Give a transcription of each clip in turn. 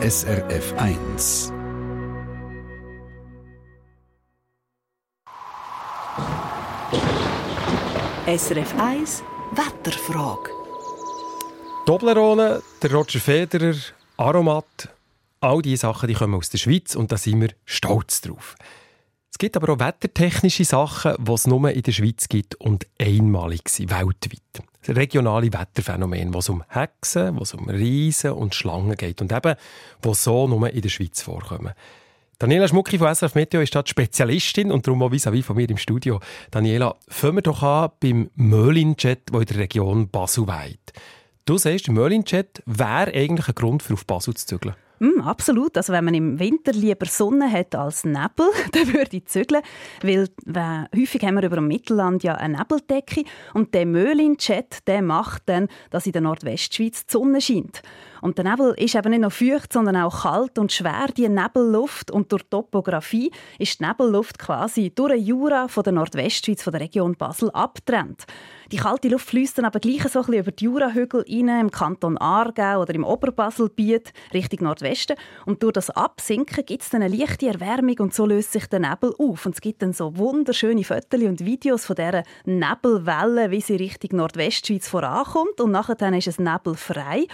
SRF 1. SRF 1 Wetterfrage. Toblerone, der Roger Federer, Aromat, all diese Sachen die kommen aus der Schweiz und da sind wir stolz drauf. Es gibt aber auch wettertechnische Sachen, die es nur in der Schweiz gibt und einmalig sind, weltweit. Regionale Wetterphänomene, wo es um Hexen, wo es um Riesen und Schlangen geht und eben, wo so nur in der Schweiz vorkommen. Daniela Schmucki von SRF Meteo ist dort Spezialistin und darum auch vis-à-vis von mir im Studio. Daniela, fangen wir doch an beim Möhlinjet, der in der Region Basel weht. Du sagst, Möhlinjet wäre eigentlich ein Grund, für auf Basel zu zügeln. Mm, absolut. Also wenn man im Winter lieber Sonne hat als Nebel, dann würde ich zügeln. Weil äh, häufig haben wir über dem Mittelland ja eine Nebeldecke und der Möhlin-Jet macht dann, dass in der Nordwestschweiz die Sonne scheint. Und der Nebel ist eben nicht nur feucht, sondern auch kalt und schwer, die Nebelluft. Und durch die Topografie ist die Nebelluft quasi durch den Jura von der Nordwestschweiz, von der Region Basel, abgetrennt. Die kalte Luft fließt dann aber gleich so ein bisschen über die Jurahügel rein, im Kanton Aargau oder im Oberbaselbiet Richtung Nordwesten. Und durch das Absinken gibt es dann eine leichte Erwärmung und so löst sich der Nebel auf. Und es gibt dann so wunderschöne Fotos und Videos von dieser Nebelwelle, wie sie Richtung Nordwestschweiz vorankommt. Und nachher dann ist es nebelfrei.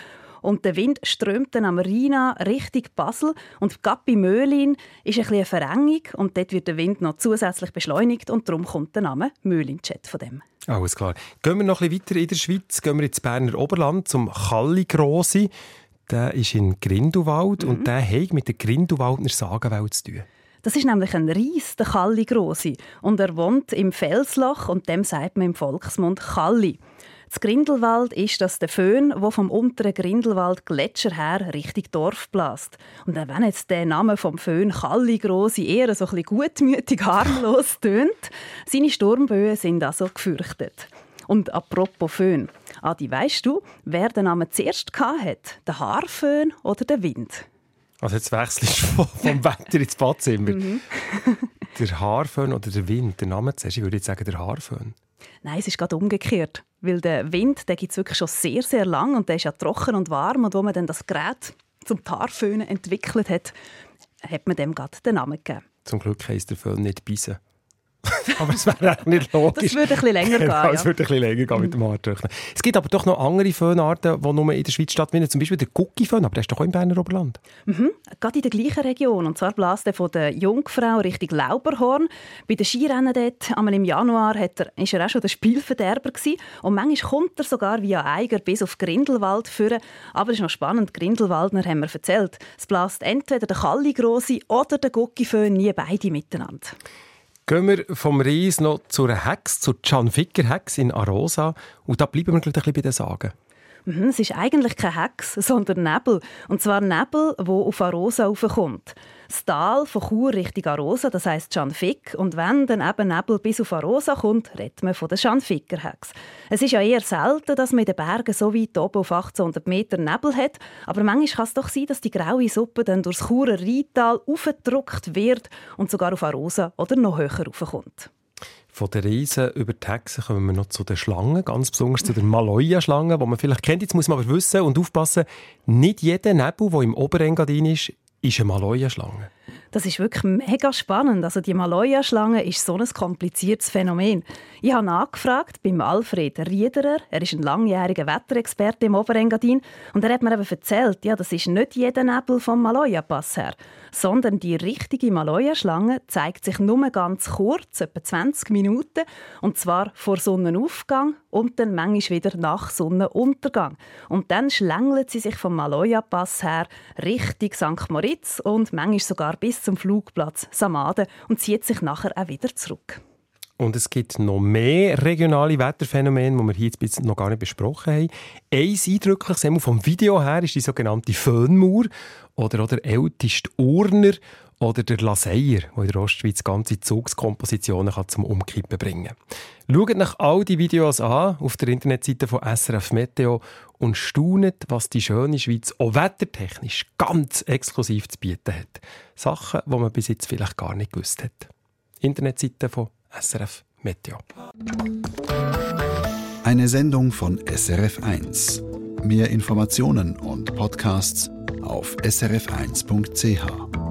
Und der Wind strömt dann am Rhein Richtung Basel. Und gerade bei Möhlin ist ein eine Verengung und dort wird der Wind noch zusätzlich beschleunigt und darum kommt der Name Möhlin-Jet von dem. Alles klar. Gehen wir noch ein bisschen weiter in der Schweiz. Gehen wir ins Berner Oberland zum Kalligrossi. Der ist in Grindelwald mhm. und der hat mit der Grindelwaldner Sagenwelt zu tun. Das ist nämlich ein Ries, der Kalli Grossi. Und er wohnt im Felsloch und dem sagt man im Volksmund Kalli. Das Grindelwald ist das der Föhn, der vom unteren Grindelwald Gletscher her Richtung Dorf blast. Und wenn jetzt der Name vom Föhn Kalli Grossi eher so ein gutmütig harmlos tönt, seine Sturmböen sind also gefürchtet. Und apropos Föhn. Adi, weißt du, wer den Namen zuerst hatte? Der Haarföhn oder der Wind? Also jetzt wechselst du vom Wetter ins Badzimmer. Mhm. der Haarföhn oder der Wind, der Name zuerst, ich würde jetzt sagen der Haarföhn. Nein, es ist gerade umgekehrt. Weil der Wind gibt es wirklich schon sehr, sehr lang und der ist ja trocken und warm. Und wo man dann das Gerät zum Tarföhnen entwickelt hat, hat man dem gerade den Namen gegeben. Zum Glück heisst der Föhn nicht Bisen. aber es wäre auch nicht logisch. Das würde ein bisschen länger gehen. Ja. Es würde ein bisschen länger gehen mit dem Haartrocknen. Es gibt aber doch noch andere Föhnarten, die nur in der Schweiz stattfinden. Zum Beispiel der Gucki-Föhn, aber der ist doch auch im Berner Oberland. Mhm. Gerade in der gleichen Region. Und zwar bläst er von der Jungfrau Richtung Lauberhorn. Bei den Skirennen dort, einmal im Januar, hat er, ist er auch schon der Spielverderber gewesen. Und manchmal kommt er sogar via Eiger bis auf Grindelwald führen. Aber es ist noch spannend, Grindelwaldner haben wir erzählt. Es bläst entweder der Kalligrosi oder der Gucki-Föhn, nie beide miteinander. Gehen wir vom Ries noch zur Hex, zur Can Ficker Hex in Arosa. Und da bleiben wir gleich ein bisschen bei den Sagen. Mhm, es ist eigentlich kein Hex, sondern Nebel. Und zwar Nebel, wo auf Arosa raufkommt. Das Tal von Chur Richtung Arosa, das heisst Schanfik. Und wenn dann eben Nebel bis auf Arosa kommt, redet man von der Schanfiker-Hex. Es ist ja eher selten, dass man in den Bergen so weit oben auf 1800 Meter Nebel hat. Aber manchmal kann es doch sein, dass die graue Suppe dann durchs Churer Rheintal aufgedruckt wird und sogar auf Arosa oder noch höher raufkommt. Von den Riesen über die Hexen kommen wir noch zu den Schlangen, ganz besonders zu den Maloja-Schlangen, die man vielleicht kennt. Jetzt muss man aber wissen und aufpassen, nicht jeder Nebel, der im Oberengadin ist, ist eine Maloja-Schlange. Das ist wirklich mega spannend. Also die Maloja-Schlange ist so ein kompliziertes Phänomen. Ich habe nachgefragt beim Alfred Riederer. Er ist ein langjähriger Wetterexperte im Oberengadin. Und er hat mir eben erzählt, ja, das ist nicht jeder Nebel vom Maloja-Pass her, sondern die richtige Maloja-Schlange zeigt sich nur ganz kurz, etwa 20 Minuten, und zwar vor Sonnenaufgang und dann manchmal wieder nach Sonnenuntergang. Und dann schlängelt sie sich vom Maloja-Pass her Richtung St. Moritz und manchmal sogar bis zum Flugplatz Samaden und zieht sich nachher auch wieder zurück. Und es gibt noch mehr regionale Wetterphänomene, die wir hier jetzt noch gar nicht besprochen haben. Eins eindrückliches vom Video her ist die sogenannte Föhnmauer oder, oder älteste Urner oder der Laseier, der in der Ostschweiz ganze Zugskompositionen zum Umkippen bringen kann. Schaut nach all die Videos an auf der Internetseite von SRF Meteo und staunet, was die schöne Schweiz auch wettertechnisch ganz exklusiv zu bieten hat. Sachen, die man bis jetzt vielleicht gar nicht gewusst hat. Internetseite von SRF Meteo. Eine Sendung von SRF 1. Mehr Informationen und Podcasts auf srf1.ch.